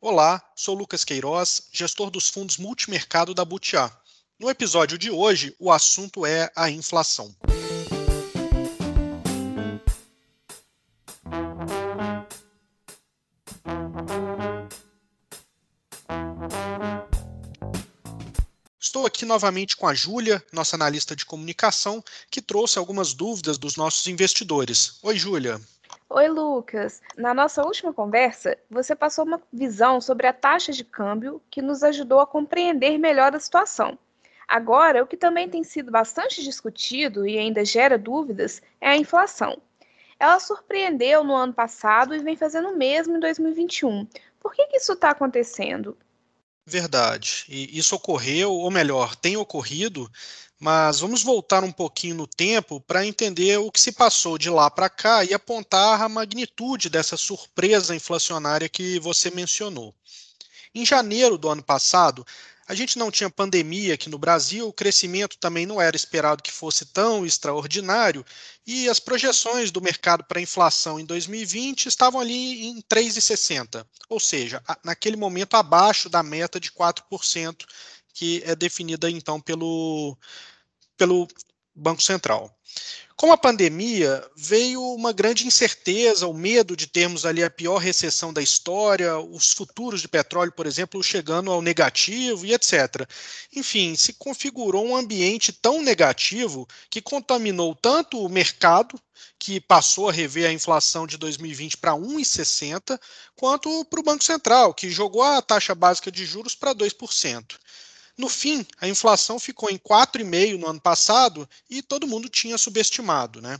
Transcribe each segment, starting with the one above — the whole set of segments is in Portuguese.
Olá, sou Lucas Queiroz, gestor dos fundos multimercado da Butiá. No episódio de hoje, o assunto é a inflação. Estou aqui novamente com a Júlia, nossa analista de comunicação, que trouxe algumas dúvidas dos nossos investidores. Oi, Júlia. Oi, Lucas. Na nossa última conversa, você passou uma visão sobre a taxa de câmbio que nos ajudou a compreender melhor a situação. Agora, o que também tem sido bastante discutido e ainda gera dúvidas é a inflação. Ela surpreendeu no ano passado e vem fazendo o mesmo em 2021. Por que, que isso está acontecendo? Verdade. E isso ocorreu, ou melhor, tem ocorrido mas vamos voltar um pouquinho no tempo para entender o que se passou de lá para cá e apontar a magnitude dessa surpresa inflacionária que você mencionou. Em janeiro do ano passado, a gente não tinha pandemia aqui no Brasil, o crescimento também não era esperado que fosse tão extraordinário, e as projeções do mercado para inflação em 2020 estavam ali em 3,60, ou seja, naquele momento abaixo da meta de 4% que é definida então pelo, pelo Banco Central. Com a pandemia, veio uma grande incerteza, o medo de termos ali a pior recessão da história, os futuros de petróleo, por exemplo, chegando ao negativo e etc. Enfim, se configurou um ambiente tão negativo que contaminou tanto o mercado, que passou a rever a inflação de 2020 para 1,60, quanto para o Banco Central, que jogou a taxa básica de juros para 2%. No fim, a inflação ficou em 4,5% no ano passado e todo mundo tinha subestimado. Né?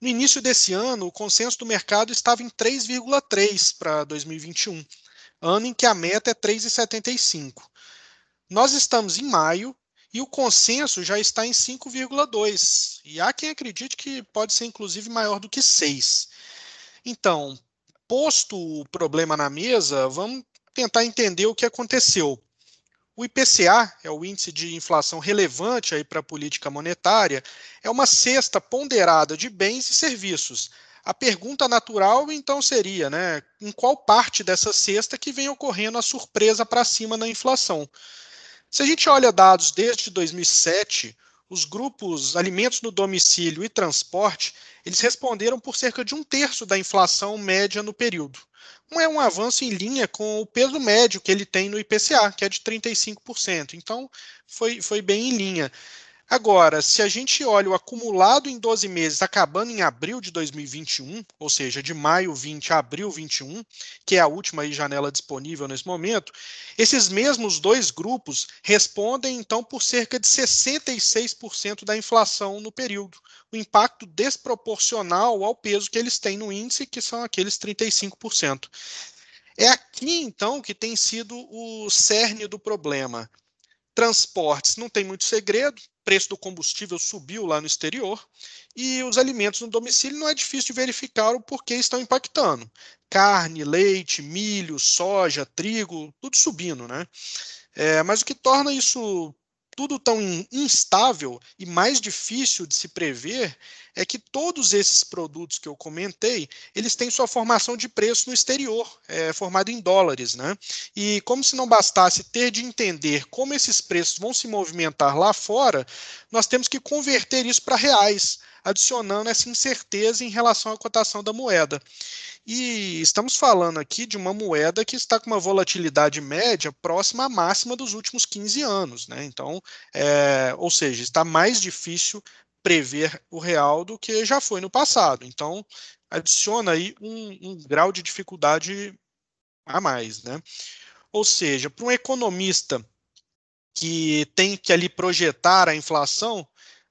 No início desse ano, o consenso do mercado estava em 3,3% para 2021, ano em que a meta é 3,75%. Nós estamos em maio e o consenso já está em 5,2%. E há quem acredite que pode ser inclusive maior do que 6%. Então, posto o problema na mesa, vamos tentar entender o que aconteceu. O IPCA, é o índice de inflação relevante aí para a política monetária, é uma cesta ponderada de bens e serviços. A pergunta natural então seria, né, em qual parte dessa cesta que vem ocorrendo a surpresa para cima na inflação? Se a gente olha dados desde 2007, os grupos alimentos no domicílio e transporte, eles responderam por cerca de um terço da inflação média no período é um avanço em linha com o peso médio que ele tem no IPCA, que é de 35%. Então, foi, foi bem em linha. Agora, se a gente olha o acumulado em 12 meses, acabando em abril de 2021, ou seja, de maio 20 a abril 21, que é a última janela disponível nesse momento, esses mesmos dois grupos respondem então por cerca de 66% da inflação no período. O impacto desproporcional ao peso que eles têm no índice, que são aqueles 35%. É aqui então que tem sido o cerne do problema. Transportes não tem muito segredo, preço do combustível subiu lá no exterior e os alimentos no domicílio não é difícil de verificar o porquê estão impactando. Carne, leite, milho, soja, trigo, tudo subindo, né? É, mas o que torna isso tudo tão instável e mais difícil de se prever é que todos esses produtos que eu comentei, eles têm sua formação de preço no exterior, é, formado em dólares, né? E como se não bastasse ter de entender como esses preços vão se movimentar lá fora, nós temos que converter isso para reais, adicionando essa incerteza em relação à cotação da moeda. E estamos falando aqui de uma moeda que está com uma volatilidade média próxima à máxima dos últimos 15 anos. Né? Então, é, ou seja, está mais difícil prever o real do que já foi no passado. Então, adiciona aí um, um grau de dificuldade a mais. Né? Ou seja, para um economista que tem que ali projetar a inflação,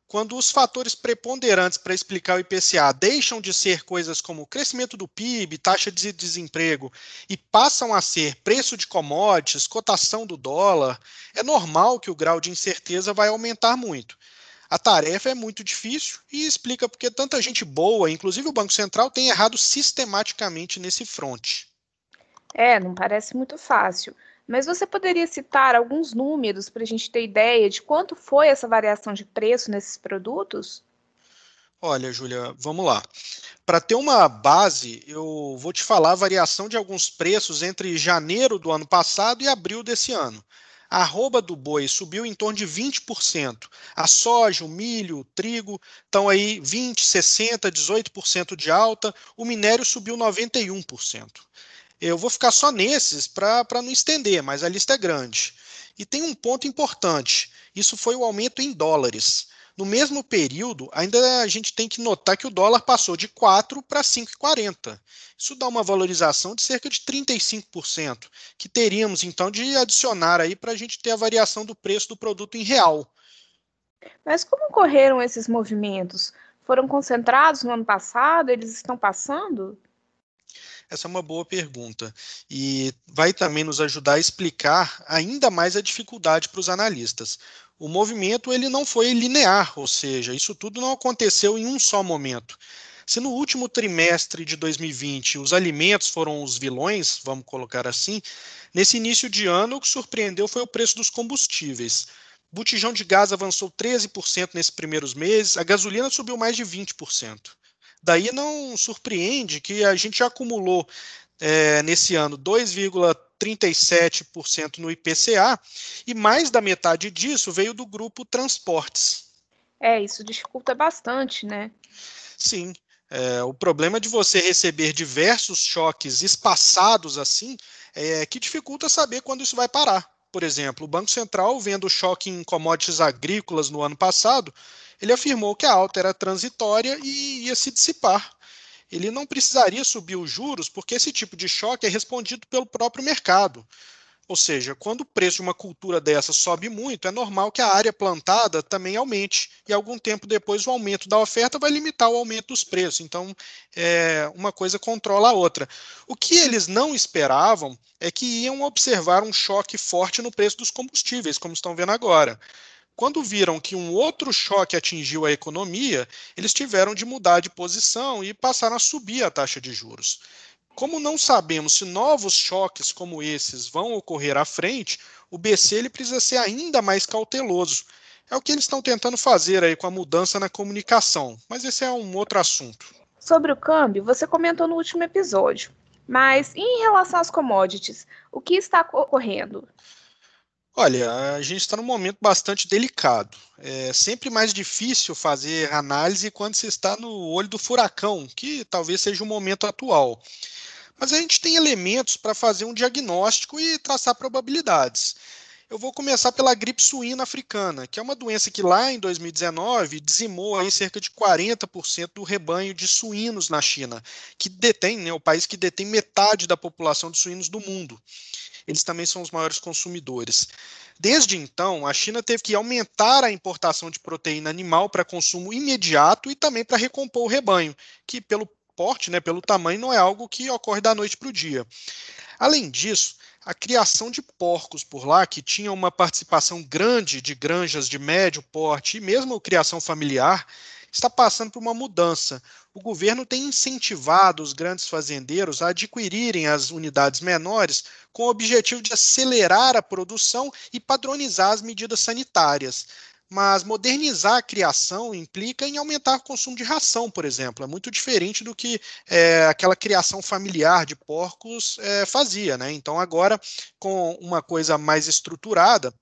quando os fatores preponderantes para explicar o IPCA deixam de ser coisas como crescimento do PIB, taxa de desemprego e passam a ser preço de commodities, cotação do dólar, é normal que o grau de incerteza vai aumentar muito. A tarefa é muito difícil e explica porque tanta gente boa, inclusive o Banco Central, tem errado sistematicamente nesse fronte. É, não parece muito fácil. Mas você poderia citar alguns números para a gente ter ideia de quanto foi essa variação de preço nesses produtos? Olha, Júlia, vamos lá. Para ter uma base, eu vou te falar a variação de alguns preços entre janeiro do ano passado e abril desse ano. A arroba do boi subiu em torno de 20%. A soja, o milho, o trigo estão aí 20, 60, 18% de alta. O minério subiu 91%. Eu vou ficar só nesses para não estender, mas a lista é grande. E tem um ponto importante: isso foi o aumento em dólares. No mesmo período, ainda a gente tem que notar que o dólar passou de 4 para 5,40. Isso dá uma valorização de cerca de 35%, que teríamos então de adicionar aí para a gente ter a variação do preço do produto em real. Mas como ocorreram esses movimentos? Foram concentrados no ano passado? Eles estão passando? Essa é uma boa pergunta e vai também nos ajudar a explicar ainda mais a dificuldade para os analistas. O movimento ele não foi linear, ou seja, isso tudo não aconteceu em um só momento. Se no último trimestre de 2020 os alimentos foram os vilões, vamos colocar assim, nesse início de ano o que surpreendeu foi o preço dos combustíveis. O botijão de gás avançou 13% nesses primeiros meses, a gasolina subiu mais de 20%. Daí não surpreende que a gente acumulou é, nesse ano 2,37% no IPCA e mais da metade disso veio do grupo transportes. É, isso dificulta bastante, né? Sim. É, o problema de você receber diversos choques espaçados assim é que dificulta saber quando isso vai parar. Por exemplo, o Banco Central, vendo o choque em commodities agrícolas no ano passado, ele afirmou que a alta era transitória e ia se dissipar. Ele não precisaria subir os juros, porque esse tipo de choque é respondido pelo próprio mercado. Ou seja, quando o preço de uma cultura dessa sobe muito, é normal que a área plantada também aumente. E algum tempo depois, o aumento da oferta vai limitar o aumento dos preços. Então, é, uma coisa controla a outra. O que eles não esperavam é que iam observar um choque forte no preço dos combustíveis, como estão vendo agora. Quando viram que um outro choque atingiu a economia, eles tiveram de mudar de posição e passaram a subir a taxa de juros. Como não sabemos se novos choques como esses vão ocorrer à frente, o BC ele precisa ser ainda mais cauteloso. É o que eles estão tentando fazer aí com a mudança na comunicação, mas esse é um outro assunto. Sobre o câmbio, você comentou no último episódio. Mas em relação às commodities, o que está ocorrendo? Olha, a gente está num momento bastante delicado. É sempre mais difícil fazer análise quando se está no olho do furacão, que talvez seja o momento atual. Mas a gente tem elementos para fazer um diagnóstico e traçar probabilidades. Eu vou começar pela gripe suína africana, que é uma doença que lá em 2019 dizimou aí cerca de 40% do rebanho de suínos na China, que detém, né, o país que detém metade da população de suínos do mundo eles também são os maiores consumidores. Desde então, a China teve que aumentar a importação de proteína animal para consumo imediato e também para recompor o rebanho, que pelo porte, né, pelo tamanho, não é algo que ocorre da noite para o dia. Além disso, a criação de porcos por lá, que tinha uma participação grande de granjas de médio porte e mesmo criação familiar, está passando por uma mudança. O governo tem incentivado os grandes fazendeiros a adquirirem as unidades menores com o objetivo de acelerar a produção e padronizar as medidas sanitárias. Mas modernizar a criação implica em aumentar o consumo de ração, por exemplo. É muito diferente do que é, aquela criação familiar de porcos é, fazia. Né? Então, agora, com uma coisa mais estruturada,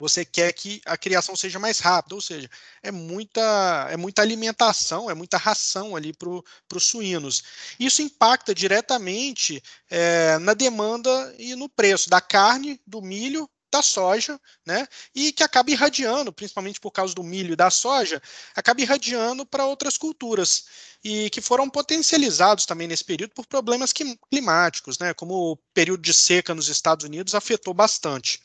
você quer que a criação seja mais rápida, ou seja, é muita, é muita alimentação, é muita ração ali para os suínos. Isso impacta diretamente é, na demanda e no preço da carne, do milho, da soja, né? E que acaba irradiando, principalmente por causa do milho e da soja, acaba irradiando para outras culturas e que foram potencializados também nesse período por problemas climáticos, né? Como o período de seca nos Estados Unidos afetou bastante.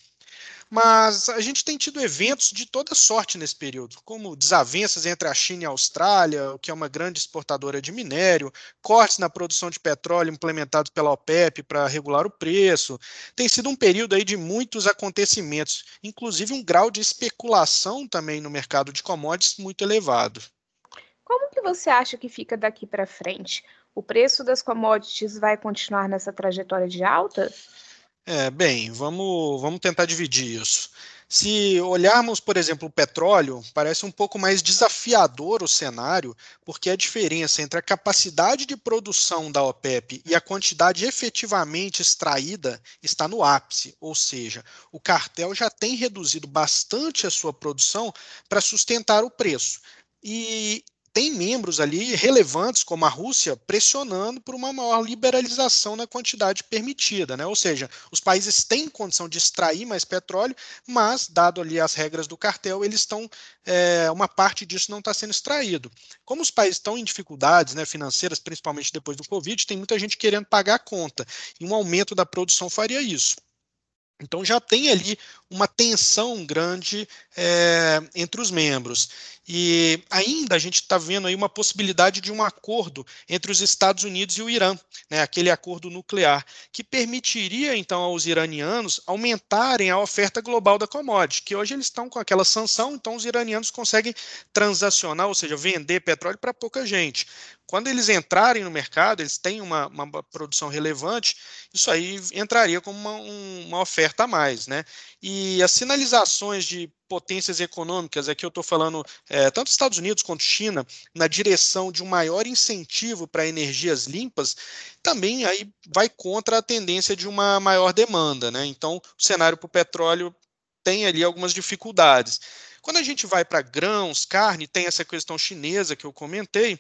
Mas a gente tem tido eventos de toda sorte nesse período, como desavenças entre a China e a Austrália, que é uma grande exportadora de minério, cortes na produção de petróleo implementados pela OPEP para regular o preço. Tem sido um período aí de muitos acontecimentos, inclusive um grau de especulação também no mercado de commodities muito elevado. Como que você acha que fica daqui para frente? O preço das commodities vai continuar nessa trajetória de alta? É, bem, vamos, vamos tentar dividir isso. Se olharmos, por exemplo, o petróleo, parece um pouco mais desafiador o cenário, porque a diferença entre a capacidade de produção da OPEP e a quantidade efetivamente extraída está no ápice, ou seja, o cartel já tem reduzido bastante a sua produção para sustentar o preço. E tem membros ali relevantes, como a Rússia, pressionando por uma maior liberalização na quantidade permitida, né? Ou seja, os países têm condição de extrair mais petróleo, mas, dado ali as regras do cartel, eles estão, é, uma parte disso não está sendo extraído. Como os países estão em dificuldades né, financeiras, principalmente depois do Covid, tem muita gente querendo pagar a conta, e um aumento da produção faria isso. Então já tem ali uma tensão grande é, entre os membros. E ainda a gente está vendo aí uma possibilidade de um acordo entre os Estados Unidos e o Irã, né, aquele acordo nuclear, que permitiria então aos iranianos aumentarem a oferta global da commodity, que hoje eles estão com aquela sanção, então os iranianos conseguem transacionar, ou seja, vender petróleo para pouca gente. Quando eles entrarem no mercado, eles têm uma, uma produção relevante, isso aí entraria como uma, um, uma oferta a mais. Né? E as sinalizações de potências econômicas, aqui eu estou falando é, tanto Estados Unidos quanto China, na direção de um maior incentivo para energias limpas, também aí vai contra a tendência de uma maior demanda. Né? Então, o cenário para o petróleo tem ali algumas dificuldades. Quando a gente vai para grãos, carne, tem essa questão chinesa que eu comentei.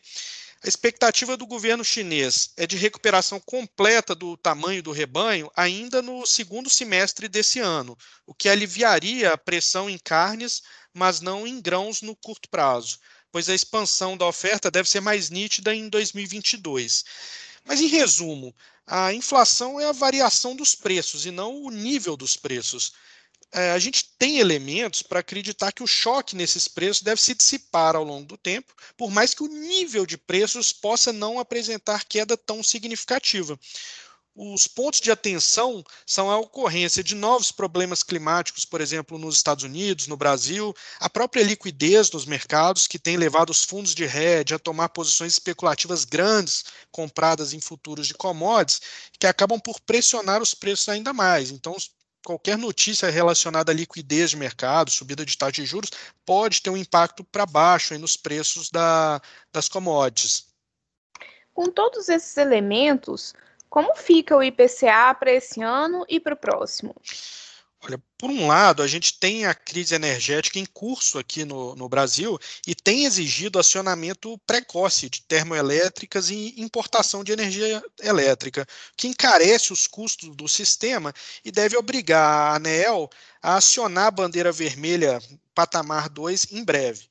A expectativa do governo chinês é de recuperação completa do tamanho do rebanho ainda no segundo semestre desse ano, o que aliviaria a pressão em carnes, mas não em grãos no curto prazo, pois a expansão da oferta deve ser mais nítida em 2022. Mas, em resumo, a inflação é a variação dos preços e não o nível dos preços é, a gente tem elementos para acreditar que o choque nesses preços deve se dissipar ao longo do tempo, por mais que o nível de preços possa não apresentar queda tão significativa. Os pontos de atenção são a ocorrência de novos problemas climáticos, por exemplo, nos Estados Unidos, no Brasil, a própria liquidez nos mercados, que tem levado os fundos de hedge a tomar posições especulativas grandes compradas em futuros de commodities, que acabam por pressionar os preços ainda mais. Então, qualquer notícia relacionada à liquidez de mercado, subida de taxa de juros, pode ter um impacto para baixo nos preços da, das commodities. Com todos esses elementos, como fica o IPCA para esse ano e para o próximo? Olha, por um lado, a gente tem a crise energética em curso aqui no, no Brasil e tem exigido acionamento precoce de termoelétricas e importação de energia elétrica, que encarece os custos do sistema e deve obrigar a ANEEL a acionar a bandeira vermelha patamar 2 em breve.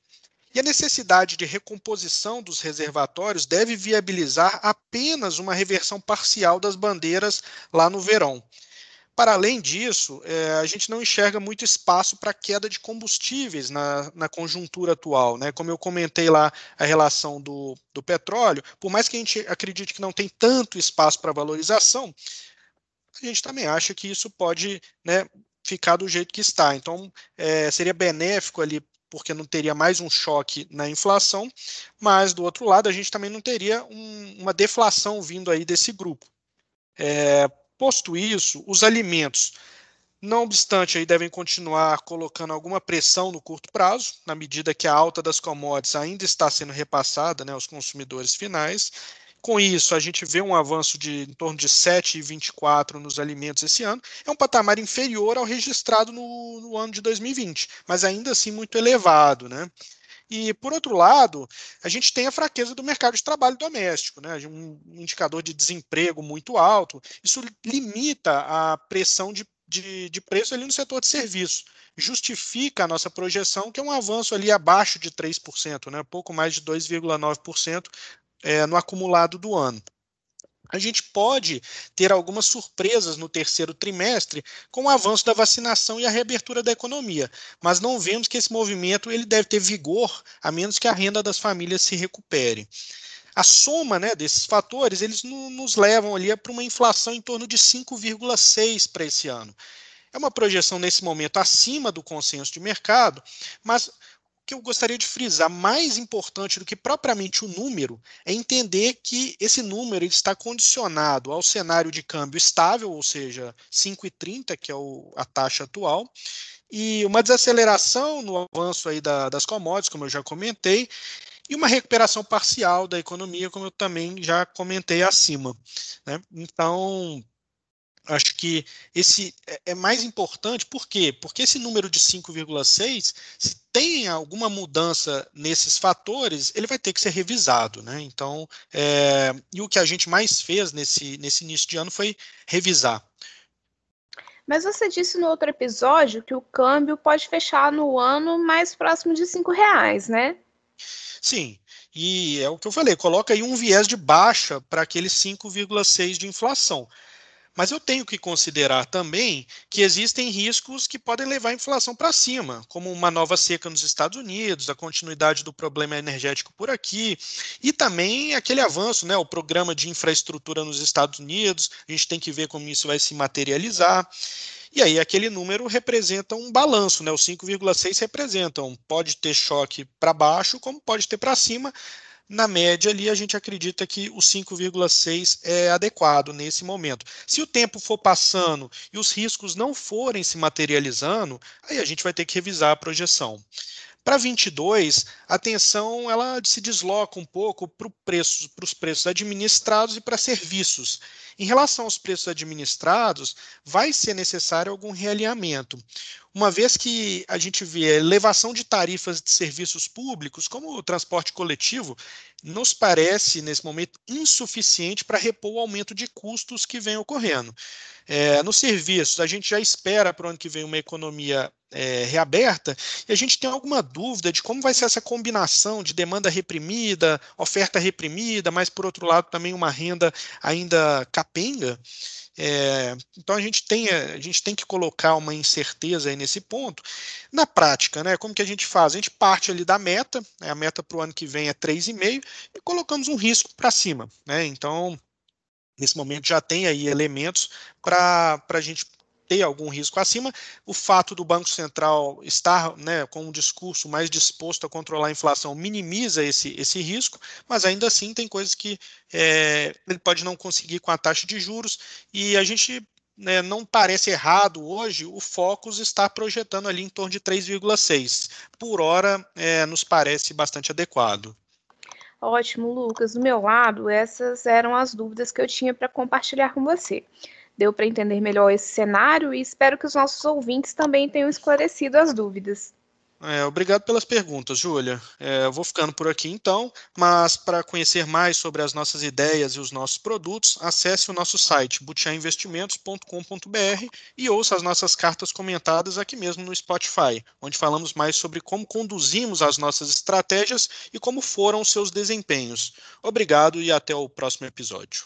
E a necessidade de recomposição dos reservatórios deve viabilizar apenas uma reversão parcial das bandeiras lá no verão. Para além disso, é, a gente não enxerga muito espaço para queda de combustíveis na, na conjuntura atual. Né? Como eu comentei lá a relação do, do petróleo, por mais que a gente acredite que não tem tanto espaço para valorização, a gente também acha que isso pode né, ficar do jeito que está. Então, é, seria benéfico ali porque não teria mais um choque na inflação, mas do outro lado a gente também não teria um, uma deflação vindo aí desse grupo. É, Posto isso, os alimentos, não obstante, aí devem continuar colocando alguma pressão no curto prazo, na medida que a alta das commodities ainda está sendo repassada né, aos consumidores finais. Com isso, a gente vê um avanço de em torno de 7,24 nos alimentos esse ano. É um patamar inferior ao registrado no, no ano de 2020, mas ainda assim muito elevado. Né? E, por outro lado, a gente tem a fraqueza do mercado de trabalho doméstico, né? um indicador de desemprego muito alto. Isso limita a pressão de, de, de preço ali no setor de serviço. Justifica a nossa projeção, que é um avanço ali abaixo de 3%, né? pouco mais de 2,9% é, no acumulado do ano a gente pode ter algumas surpresas no terceiro trimestre com o avanço da vacinação e a reabertura da economia, mas não vemos que esse movimento ele deve ter vigor a menos que a renda das famílias se recupere. A soma né, desses fatores eles nos levam ali para uma inflação em torno de 5,6 para esse ano. É uma projeção nesse momento acima do consenso de mercado, mas que eu gostaria de frisar, mais importante do que propriamente o número, é entender que esse número está condicionado ao cenário de câmbio estável, ou seja, 5,30, que é o, a taxa atual, e uma desaceleração no avanço aí da, das commodities, como eu já comentei, e uma recuperação parcial da economia, como eu também já comentei acima. Né? Então, acho que esse é, é mais importante, por quê? Porque esse número de 5,6, se tem alguma mudança nesses fatores, ele vai ter que ser revisado, né? Então, é, e o que a gente mais fez nesse, nesse início de ano foi revisar. Mas você disse no outro episódio que o câmbio pode fechar no ano mais próximo de cinco reais, né? Sim, e é o que eu falei, coloca aí um viés de baixa para aquele 5,6 de inflação. Mas eu tenho que considerar também que existem riscos que podem levar a inflação para cima, como uma nova seca nos Estados Unidos, a continuidade do problema energético por aqui, e também aquele avanço, né, o programa de infraestrutura nos Estados Unidos, a gente tem que ver como isso vai se materializar. E aí aquele número representa um balanço, né? O 5,6 representam, pode ter choque para baixo, como pode ter para cima. Na média ali a gente acredita que o 5,6 é adequado nesse momento. Se o tempo for passando e os riscos não forem se materializando, aí a gente vai ter que revisar a projeção. Para 22, a atenção ela se desloca um pouco para preço, os preços administrados e para serviços. Em relação aos preços administrados, vai ser necessário algum realinhamento uma vez que a gente vê elevação de tarifas de serviços públicos, como o transporte coletivo, nos parece, nesse momento, insuficiente para repor o aumento de custos que vem ocorrendo. É, nos serviços, a gente já espera para o ano que vem uma economia é, reaberta, e a gente tem alguma dúvida de como vai ser essa combinação de demanda reprimida, oferta reprimida, mas, por outro lado, também uma renda ainda capenga. É, então a gente, tem, a gente tem que colocar uma incerteza aí nesse ponto. Na prática, né, como que a gente faz? A gente parte ali da meta, né, a meta para o ano que vem é 3,5 e colocamos um risco para cima. Né? Então, nesse momento já tem aí elementos para a gente ter algum risco acima. O fato do Banco Central estar né, com um discurso mais disposto a controlar a inflação minimiza esse, esse risco, mas ainda assim tem coisas que é, ele pode não conseguir com a taxa de juros, e a gente né, não parece errado hoje o Focus está projetando ali em torno de 3,6. Por hora, é, nos parece bastante adequado. Ótimo, Lucas. Do meu lado, essas eram as dúvidas que eu tinha para compartilhar com você deu para entender melhor esse cenário e espero que os nossos ouvintes também tenham esclarecido as dúvidas. É, obrigado pelas perguntas, Júlia. É, vou ficando por aqui então, mas para conhecer mais sobre as nossas ideias e os nossos produtos, acesse o nosso site butiainvestimentos.com.br e ouça as nossas cartas comentadas aqui mesmo no Spotify, onde falamos mais sobre como conduzimos as nossas estratégias e como foram os seus desempenhos. Obrigado e até o próximo episódio.